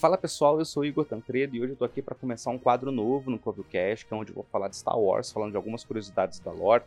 Fala pessoal, eu sou Igor Tancredo e hoje eu tô aqui para começar um quadro novo no Covocast, que é onde eu vou falar de Star Wars, falando de algumas curiosidades da lore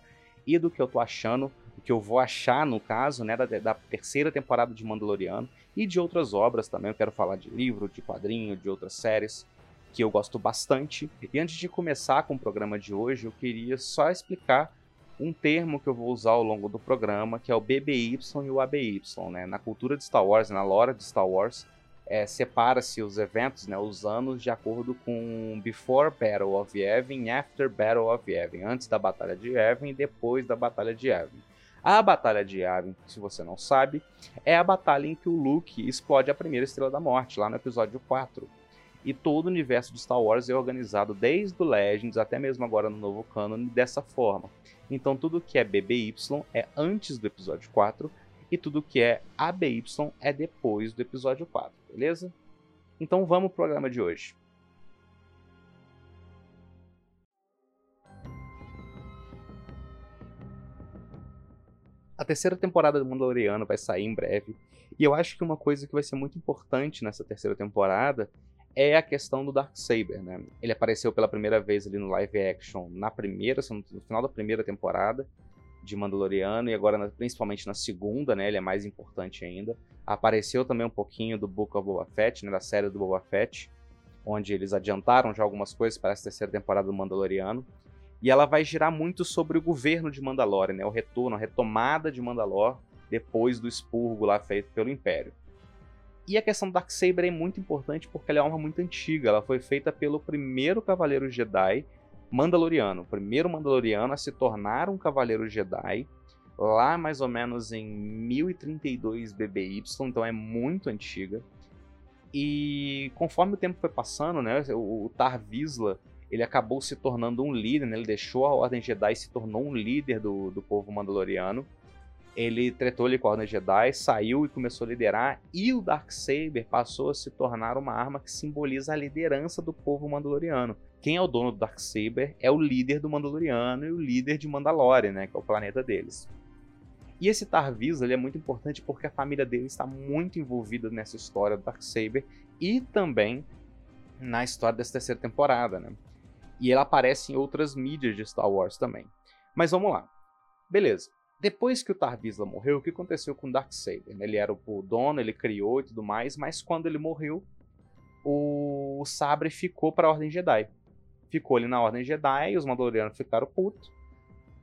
e do que eu tô achando, o que eu vou achar no caso, né, da, da terceira temporada de Mandaloriano e de outras obras também. Eu quero falar de livro, de quadrinho, de outras séries que eu gosto bastante. E antes de começar com o programa de hoje, eu queria só explicar um termo que eu vou usar ao longo do programa, que é o BBY e o ABY, né? Na cultura de Star Wars, na lore de Star Wars, é, separa-se os eventos, né, os anos, de acordo com Before Battle of Yavin After Battle of Yavin, antes da Batalha de Yavin e depois da Batalha de Yavin. A Batalha de Yavin, se você não sabe, é a batalha em que o Luke explode a primeira Estrela da Morte, lá no episódio 4. E todo o universo de Star Wars é organizado desde o Legends até mesmo agora no novo canon dessa forma. Então tudo que é BBY é antes do episódio 4 e tudo que é ABY é depois do episódio 4, beleza? Então vamos pro programa de hoje. A terceira temporada do Mandaloriano vai sair em breve, e eu acho que uma coisa que vai ser muito importante nessa terceira temporada é a questão do Darksaber, né? Ele apareceu pela primeira vez ali no live action na primeira, no final da primeira temporada de Mandaloriano e agora principalmente na segunda, né? Ele é mais importante ainda. Apareceu também um pouquinho do Book of Boba Fett, né, da série do Boba Fett, onde eles adiantaram já algumas coisas para essa terceira temporada do Mandaloriano. E ela vai girar muito sobre o governo de Mandalore, né? O retorno, a retomada de Mandalore depois do expurgo lá feito pelo Império. E a questão do Darksaber é muito importante porque ela é uma arma muito antiga. Ela foi feita pelo primeiro Cavaleiro Jedi Mandaloriano, o primeiro Mandaloriano a se tornar um Cavaleiro Jedi, lá mais ou menos em 1032 BBY, então é muito antiga. E conforme o tempo foi passando, né, o, o Tar Vizsla, ele acabou se tornando um líder, né, ele deixou a Ordem Jedi e se tornou um líder do, do povo mandaloriano ele tretou ali com a Ordem Jedi, saiu e começou a liderar, e o Darksaber passou a se tornar uma arma que simboliza a liderança do povo mandaloriano. Quem é o dono do Darksaber é o líder do Mandaloriano e o líder de Mandalore, né, que é o planeta deles. E esse Tarvis ele é muito importante porque a família dele está muito envolvida nessa história do Darksaber e também na história dessa terceira temporada, né? E ele aparece em outras mídias de Star Wars também. Mas vamos lá. Beleza. Depois que o Tarvisla morreu, o que aconteceu com o Darksaber? Ele era o dono, ele criou e tudo mais, mas quando ele morreu, o sabre ficou para a Ordem Jedi. Ficou ali na Ordem Jedi, os Mandalorianos ficaram putos.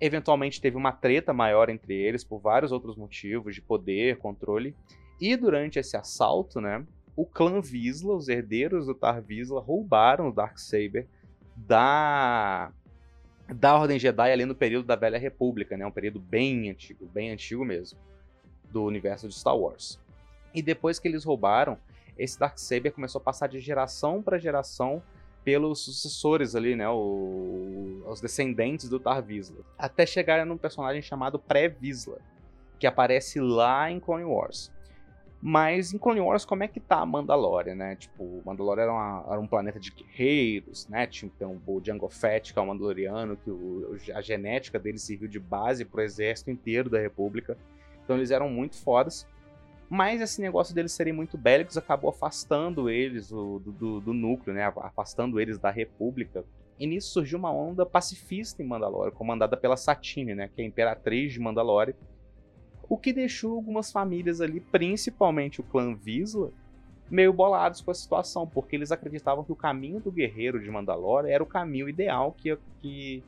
Eventualmente teve uma treta maior entre eles por vários outros motivos de poder, controle. E durante esse assalto, né, o clã Visla, os herdeiros do Tar Visla, roubaram o Darksaber da da Ordem Jedi ali no período da Velha República, né? Um período bem antigo, bem antigo mesmo, do universo de Star Wars. E depois que eles roubaram, esse Darksaber começou a passar de geração para geração pelos sucessores ali, né? O, os descendentes do Tar Vizsla. Até chegar num personagem chamado Pré-Vizsla, que aparece lá em Clone Wars. Mas em Clone Wars, como é que tá a Mandalorian, né? Tipo, Mandalorian era, uma, era um planeta de guerreiros, né? Tinha então, o Jango Fett, que é o Mandaloriano, que o, a genética dele serviu de base pro exército inteiro da República. Então eles eram muito fodas. Mas esse negócio deles serem muito bélicos acabou afastando eles do, do, do núcleo, né? Afastando eles da República. E nisso surgiu uma onda pacifista em Mandalore, comandada pela Satine, né? Que é a imperatriz de Mandalore o que deixou algumas famílias ali, principalmente o clã Visla, meio bolados com a situação, porque eles acreditavam que o caminho do guerreiro de Mandalore era o caminho ideal que ia, que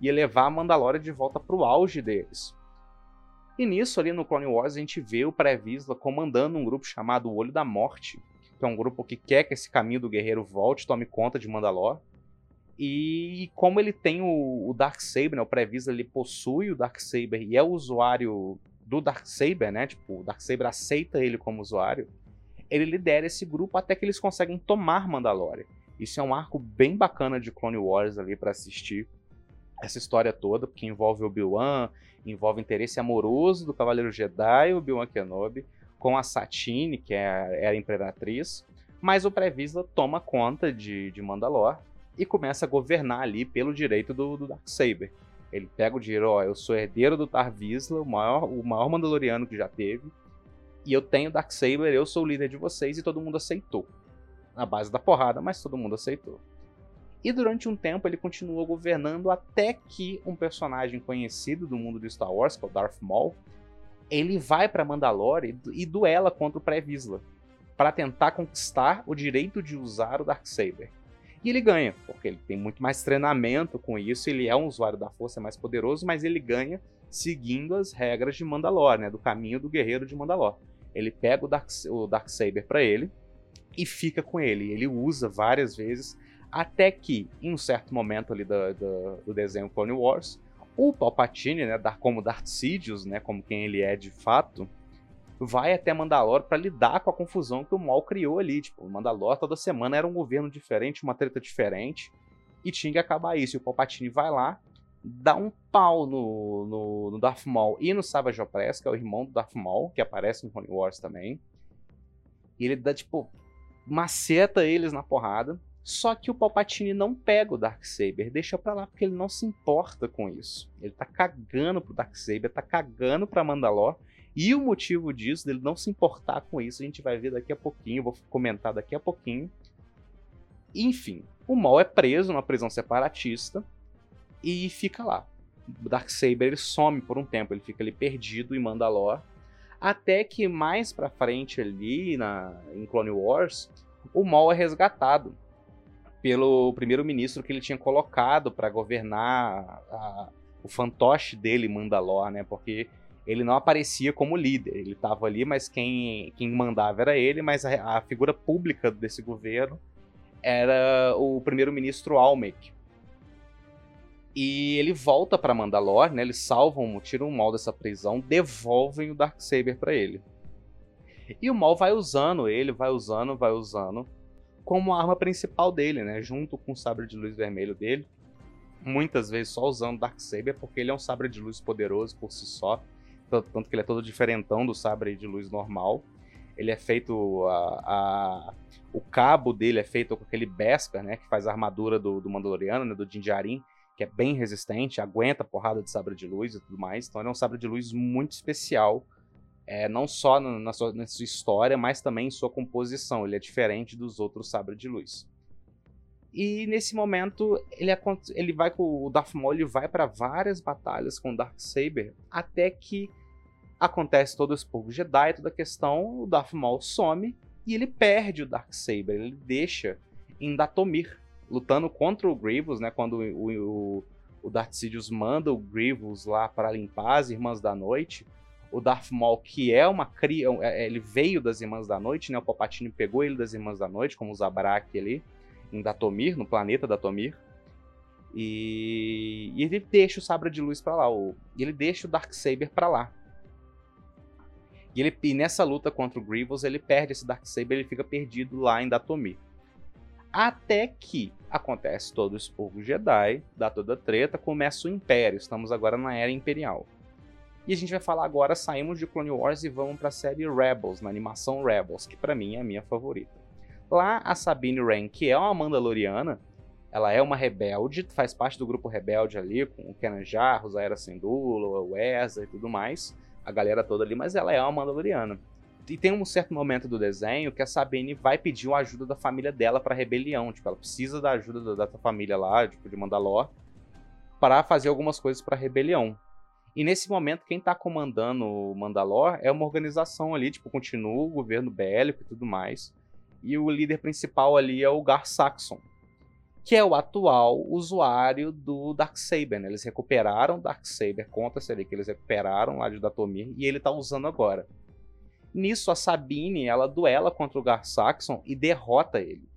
ia levar a Mandalore de volta para o auge deles. E nisso, ali no Clone Wars, a gente vê o Pré-Visla comandando um grupo chamado Olho da Morte, que é um grupo que quer que esse caminho do guerreiro volte, tome conta de Mandalore. E como ele tem o, o Darksaber, né, o Pré-Visla, ele possui o Darksaber e é o usuário do Darksaber, né? Tipo, o Darksaber aceita ele como usuário. Ele lidera esse grupo até que eles conseguem tomar Mandalore. Isso é um arco bem bacana de Clone Wars ali para assistir essa história toda, porque envolve Obi-Wan, envolve interesse amoroso do Cavaleiro Jedi, Obi-Wan Kenobi, com a Satine, que é, é a Imperatriz, mas o Previsla toma conta de, de Mandalore e começa a governar ali pelo direito do, do Darksaber. Ele pega o dinheiro, ó, eu sou herdeiro do Tarvisla, o maior, o maior Mandaloriano que já teve, e eu tenho Darksaber, eu sou o líder de vocês, e todo mundo aceitou. na base da porrada, mas todo mundo aceitou. E durante um tempo ele continuou governando até que um personagem conhecido do mundo de Star Wars, que é o Darth Maul, ele vai para Mandalore e, duela contra o Pré-Vizsla para tentar conquistar o direito de usar o Darksaber. E ele ganha, porque ele tem muito mais treinamento com isso, ele é um usuário da força mais poderoso, mas ele ganha seguindo as regras de Mandalore, né, do caminho do guerreiro de Mandalore. Ele pega o, Dark, Darksaber para ele e fica com ele. Ele usa várias vezes, até que, em um certo momento ali do, do, do desenho Clone Wars, o Palpatine, né, como Darth Sidious, né, como quem ele é de fato, vai até Mandalore para lidar com a confusão que o Maul criou ali. Tipo, o Mandalore toda semana era um governo diferente, uma treta diferente, e tinha que acabar isso. E o Palpatine vai lá, dá um pau no, no, no Darth Maul e no Savage Opress, que é o irmão do Darth Maul, que aparece em Clone Wars também. E ele dá, tipo, maceta eles na porrada. Só que o Palpatine não pega o Darksaber, deixa pra lá porque ele não se importa com isso. Ele tá cagando pro Darksaber, tá cagando pra Mandalor. E o motivo disso, dele não se importar com isso, a gente vai ver daqui a pouquinho, vou comentar daqui a pouquinho. Enfim, o Maul é preso numa prisão separatista e fica lá. O Darksaber ele some por um tempo, ele fica ali perdido em Mandalor. Até que mais pra frente ali, na, em Clone Wars, o Maul é resgatado pelo primeiro-ministro que ele tinha colocado para governar a, o fantoche dele, Mandalor, né? Porque ele não aparecia como líder, ele estava ali, mas quem, quem mandava era ele, mas a, a figura pública desse governo era o primeiro-ministro Almec. E ele volta para Mandalor, né? Eles salvam, tiram o mal dessa prisão, devolvem o Darksaber para ele. E o mal vai usando ele, vai usando, vai usando como arma principal dele, né? Junto com o sabre de luz vermelho dele. Muitas vezes só usando Darksaber, porque ele é um sabre de luz poderoso por si só. Tanto que ele é todo diferentão do sabre de luz normal. Ele é feito. A, a, o cabo dele é feito com aquele Beskar, né? Que faz a armadura do, do Mandaloriano, né, do Dinjarin, que é bem resistente, aguenta a porrada de sabre de luz e tudo mais. Então ele é um sabre de luz muito especial é, não só na sua, na sua, história, mas também em sua composição. Ele é diferente dos outros sabres de luz. E nesse momento ele, ele vai com o Darth Maul, vai para várias batalhas com o Dark Saber, até que acontece todo o expurgo Jedi, toda a questão, o Darth Maul some e ele perde o Dark Saber, ele deixa em Datomir, lutando contra o Grievous, né, quando o, o, o Darth Sidious manda o Grievous lá para limpar as Irmãs da Noite, o Darth Maul, que é uma cria, é, é, ele veio das Irmãs da Noite, né? O Palpatine pegou ele das Irmãs da Noite, como o Zabrak ali, em Datomir, no planeta Datomir. E, e ele deixa o Sabre de Luz para lá, o... ele deixa o Darksaber para lá. E, ele, e nessa luta contra o Grievous, ele perde esse Darksaber, ele fica perdido lá em Datomir. Até que acontece todo o expurgo Jedi, dá toda a treta, começa o Império, estamos agora na Era Imperial. E a gente vai falar agora, saímos de Clone Wars e vamos para a série Rebels, na animação Rebels, que para mim é a minha favorita. Lá a Sabine Wren, que é uma Mandaloriana, ela é uma rebelde, faz parte do grupo rebelde ali, com o Kenan Jarrus, a Era Syndulla, o Ezra e tudo mais, a galera toda ali, mas ela é uma Mandaloriana. E tem um certo momento do desenho que a Sabine vai pedir a ajuda da família dela para rebelião, tipo, ela precisa da ajuda da, da família lá, tipo, de Mandalor, para fazer algumas coisas para rebelião. E nesse momento, quem está comandando o Mandalor é uma organização ali, tipo, continua o governo bélico e tudo mais. E o líder principal ali é o Gar Saxon, que é o atual usuário do Darksaber. Né? Eles recuperaram o Darksaber, conta-se ali que eles recuperaram lá de Datomir, e ele está usando agora. Nisso, a Sabine, ela duela contra o Gar Saxon e derrota ele.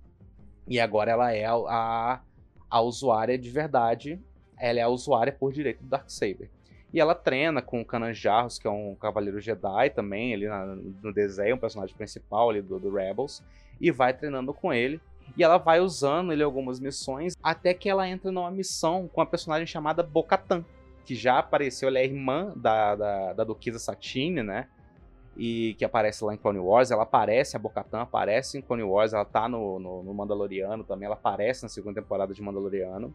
E agora ela é a, a, a usuária de verdade, ela é a usuária por direito do Darksaber. E ela treina com o Kanan Jarrus, que é um cavaleiro Jedi também, ali na, no desenho, um personagem principal ali do, do Rebels, e vai treinando com ele. E ela vai usando ele algumas missões, até que ela entra numa missão com uma personagem chamada Bocatan, que já apareceu, ela é irmã da, da, da Duquesa Satine, né? E que aparece lá em Clone Wars. Ela aparece, a Bocatan aparece em Clone Wars, ela tá no, no, no Mandaloriano também, ela aparece na segunda temporada de Mandaloriano.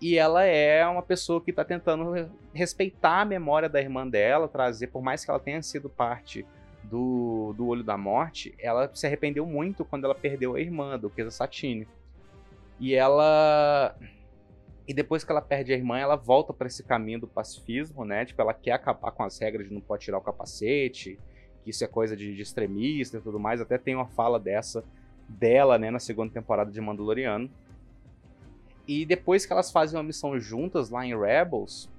E ela é uma pessoa que está tentando respeitar a memória da irmã dela, trazer, por mais que ela tenha sido parte do, do Olho da Morte, ela se arrependeu muito quando ela perdeu a irmã do Kesa Satine. E ela. E depois que ela perde a irmã, ela volta para esse caminho do pacifismo, né? Tipo, ela quer acabar com as regras de não pode tirar o capacete, que isso é coisa de, de extremista e tudo mais. Até tem uma fala dessa dela, né, na segunda temporada de Mandaloriano. E depois que elas fazem uma missão juntas lá em Rebels,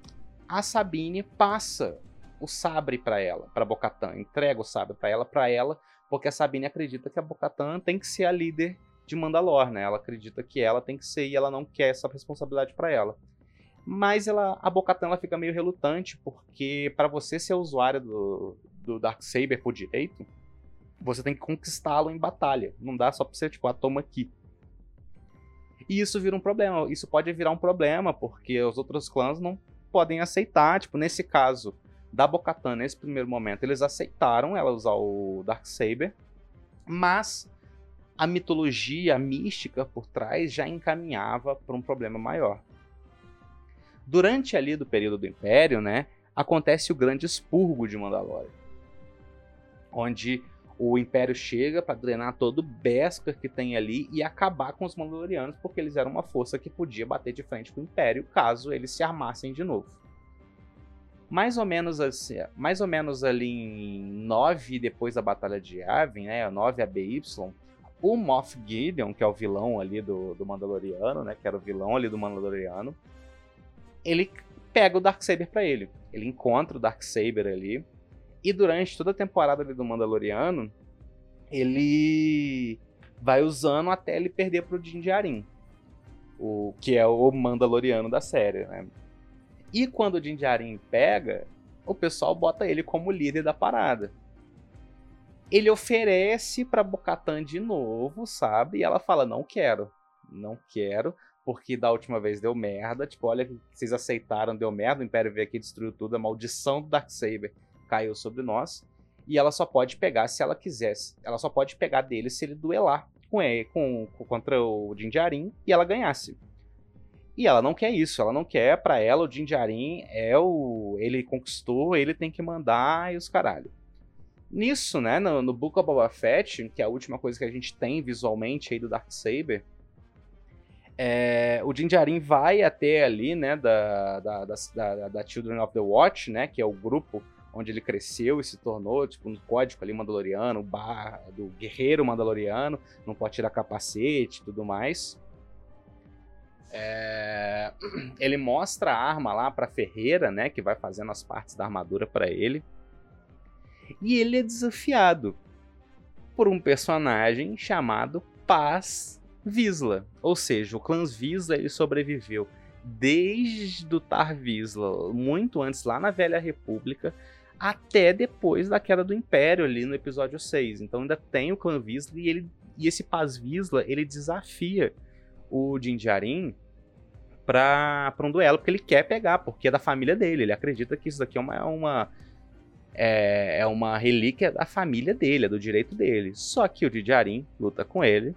a Sabine passa o sabre para ela, para Bocatan, entrega o sabre para ela, para ela, porque a Sabine acredita que a Bocatan tem que ser a líder de Mandalor, né? Ela acredita que ela tem que ser e ela não quer essa responsabilidade para ela. Mas ela, a Bocatan ela fica meio relutante, porque para você ser usuário do, do Dark Saber por direito, você tem que conquistá-lo em batalha. Não dá só pra você, tipo, ah, toma aqui. E isso vira um problema. Isso pode virar um problema, porque os outros clãs não podem aceitar. Tipo, nesse caso da Bocatan, nesse primeiro momento, eles aceitaram ela usar o Dark Saber, mas a mitologia, mística por trás já encaminhava para um problema maior. Durante ali do período do Império, né, acontece o grande expurgo de Mandalore, onde o Império chega para drenar todo o Beskar que tem ali e acabar com os Mandalorianos, porque eles eram uma força que podia bater de frente com o Império caso eles se armassem de novo. Mais ou menos assim, mais ou menos ali em 9 depois da Batalha de Yavin, né, 9 ABY, o Moff Gideon, que é o vilão ali do, do Mandaloriano, né, que era o vilão ali do Mandaloriano, ele pega o Darksaber para ele. Ele encontra o Darksaber ali e durante toda a temporada do Mandaloriano, ele vai usando até ele perder pro Din Djarin, o que é o Mandaloriano da série, né? E quando o Din Djarin pega, o pessoal bota ele como líder da parada. Ele oferece pra Bocatan de novo, sabe? E ela fala: "Não quero. Não quero." porque da última vez deu merda. Tipo, olha vocês aceitaram, deu merda. O Império veio aqui destruiu tudo. A maldição do Darksaber caiu sobre nós. E ela só pode pegar se ela quisesse. Ela só pode pegar dele se ele duelar com ele, com, contra o Jinjarin e ela ganhasse. E ela não quer isso, ela não quer, para ela o Jinjarin é o ele conquistou, ele tem que mandar e os caralho. Nisso, né, no, no Book of Boba Fett, que é a última coisa que a gente tem visualmente aí do Dark Saber, é, o Jinjarin vai até ali, né, da, da, da, da, Children of the Watch, né, que é o grupo onde ele cresceu e se tornou, tipo, um código ali mandaloriano, do guerreiro mandaloriano, não pode tirar capacete e tudo mais. É... Ele mostra a arma lá pra Ferreira, né, que vai fazendo as partes da armadura para ele. E ele é desafiado por um personagem chamado Paz Visla. Ou seja, o clã Visla ele sobreviveu desde o Tar Visla, muito antes, lá na Velha República, até depois da queda do Império ali no episódio 6. Então ainda tem o clã Visla e, ele, e esse Paz Visla ele desafia o pra, pra um duelo, porque ele quer pegar, porque é da família dele. Ele acredita que isso daqui é uma, é uma, é, é uma relíquia da família dele, é do direito dele. Só que o Din Djarin luta com ele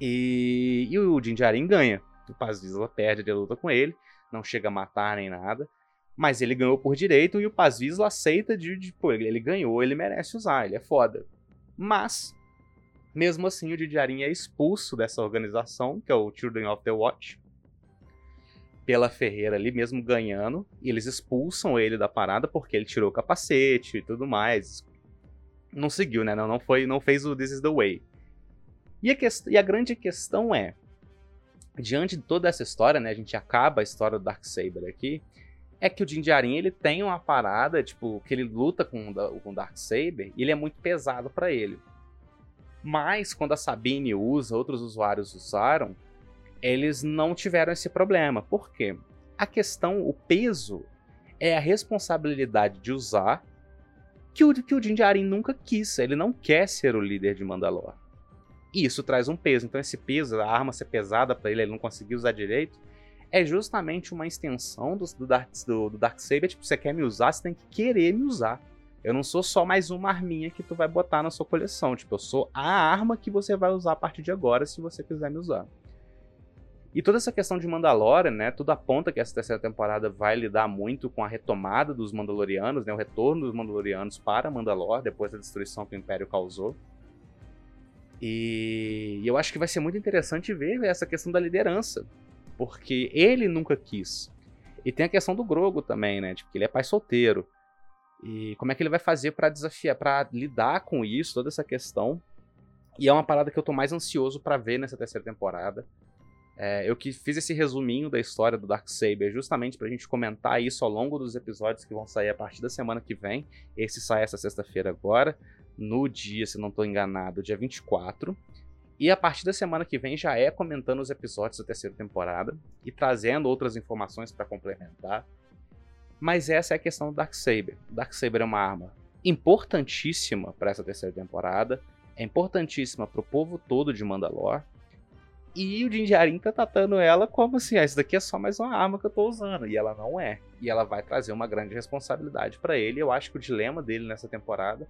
e, e o Din Djarin ganha. O Paz Visla perde a luta com ele, não chega a matar nem nada. Mas ele ganhou por direito e o Paz Vizla aceita de, de pô, ele ganhou, ele merece usar, ele é foda. Mas, mesmo assim, o Didiarin é expulso dessa organização, que é o Children of the Watch, pela Ferreira ali, mesmo ganhando, e eles expulsam ele da parada porque ele tirou o capacete e tudo mais. Não seguiu, né? Não, não, foi, não fez o This is the Way. E a, e a grande questão é, diante de toda essa história, né? A gente acaba a história do Darksaber aqui é que o Din Djarin, ele tem uma parada, tipo, que ele luta com, com o Darksaber e ele é muito pesado para ele. Mas quando a Sabine usa, outros usuários usaram, eles não tiveram esse problema. Por quê? A questão, o peso, é a responsabilidade de usar que o, que o nunca quis. Ele não quer ser o líder de Mandalor. E isso traz um peso. Então esse peso, a arma ser pesada para ele, ele não conseguir usar direito, é justamente uma extensão do, do, Dark, do, do Darksaber. Tipo, você quer me usar, você tem que querer me usar. Eu não sou só mais uma arminha que tu vai botar na sua coleção. Tipo, eu sou a arma que você vai usar a partir de agora se você quiser me usar. E toda essa questão de Mandalorian, né? Tudo aponta que essa terceira temporada vai lidar muito com a retomada dos Mandalorianos, né? O retorno dos Mandalorianos para Mandalor, depois da destruição que o Império causou. E eu acho que vai ser muito interessante ver essa questão da liderança. Porque ele nunca quis. E tem a questão do Grogo também, né? Tipo, ele é pai solteiro. E como é que ele vai fazer para desafiar, para lidar com isso, toda essa questão. E é uma parada que eu tô mais ansioso para ver nessa terceira temporada. É, eu que fiz esse resuminho da história do Darksaber justamente pra gente comentar isso ao longo dos episódios que vão sair a partir da semana que vem. Esse sai essa sexta-feira agora, no dia, se não estou enganado, dia 24. E a partir da semana que vem já é comentando os episódios da terceira temporada e trazendo outras informações para complementar. Mas essa é a questão do Darksaber. O Darksaber é uma arma importantíssima para essa terceira temporada, é importantíssima para o povo todo de Mandalore. E o Jinjarin tá tratando ela como assim, ah, isso daqui é só mais uma arma que eu tô usando. E ela não é. E ela vai trazer uma grande responsabilidade para ele. Eu acho que o dilema dele nessa temporada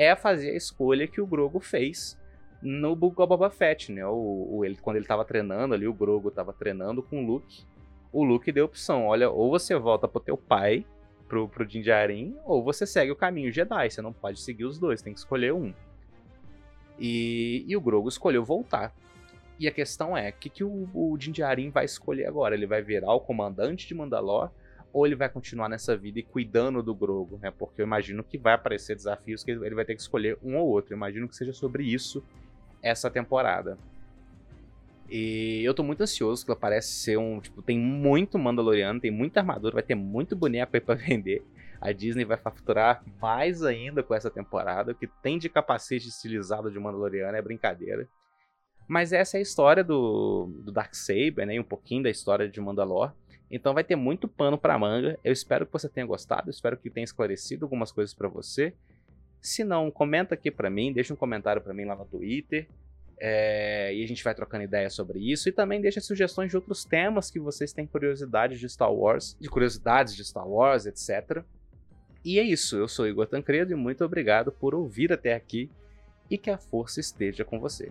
é fazer a escolha que o Grogo fez no Book of Boba Fett, né? O, o, ele, quando ele tava treinando ali, o Grogo tava treinando com o Luke. O Luke deu a opção: olha, ou você volta pro teu pai, pro, pro Din Djarin, ou você segue o caminho Jedi. Você não pode seguir os dois, tem que escolher um. E, e o Grogo escolheu voltar. E a questão é, o que, que o, o Din Djarin vai escolher agora? Ele vai virar o comandante de Mandalore ou ele vai continuar nessa vida e cuidando do Grogo, né? Porque eu imagino que vai aparecer desafios que ele vai ter que escolher um ou outro. Eu imagino que seja sobre isso essa temporada. E eu tô muito ansioso, que ela parece ser um. Tipo, tem muito Mandaloriano, tem muita armadura, vai ter muito boneco aí pra vender. A Disney vai faturar mais ainda com essa temporada. O que tem de capacete estilizado de Mandaloriano é brincadeira. Mas essa é a história do, do Darksaber, né? E um pouquinho da história de Mandalore. Então vai ter muito pano para manga. Eu espero que você tenha gostado, espero que tenha esclarecido algumas coisas para você. Se não, comenta aqui para mim, deixa um comentário para mim lá no Twitter. É, e a gente vai trocando ideias sobre isso. E também deixa sugestões de outros temas que vocês têm curiosidade de Star Wars, de curiosidades de Star Wars, etc. E é isso, eu sou Igor Tancredo e muito obrigado por ouvir até aqui e que a força esteja com você.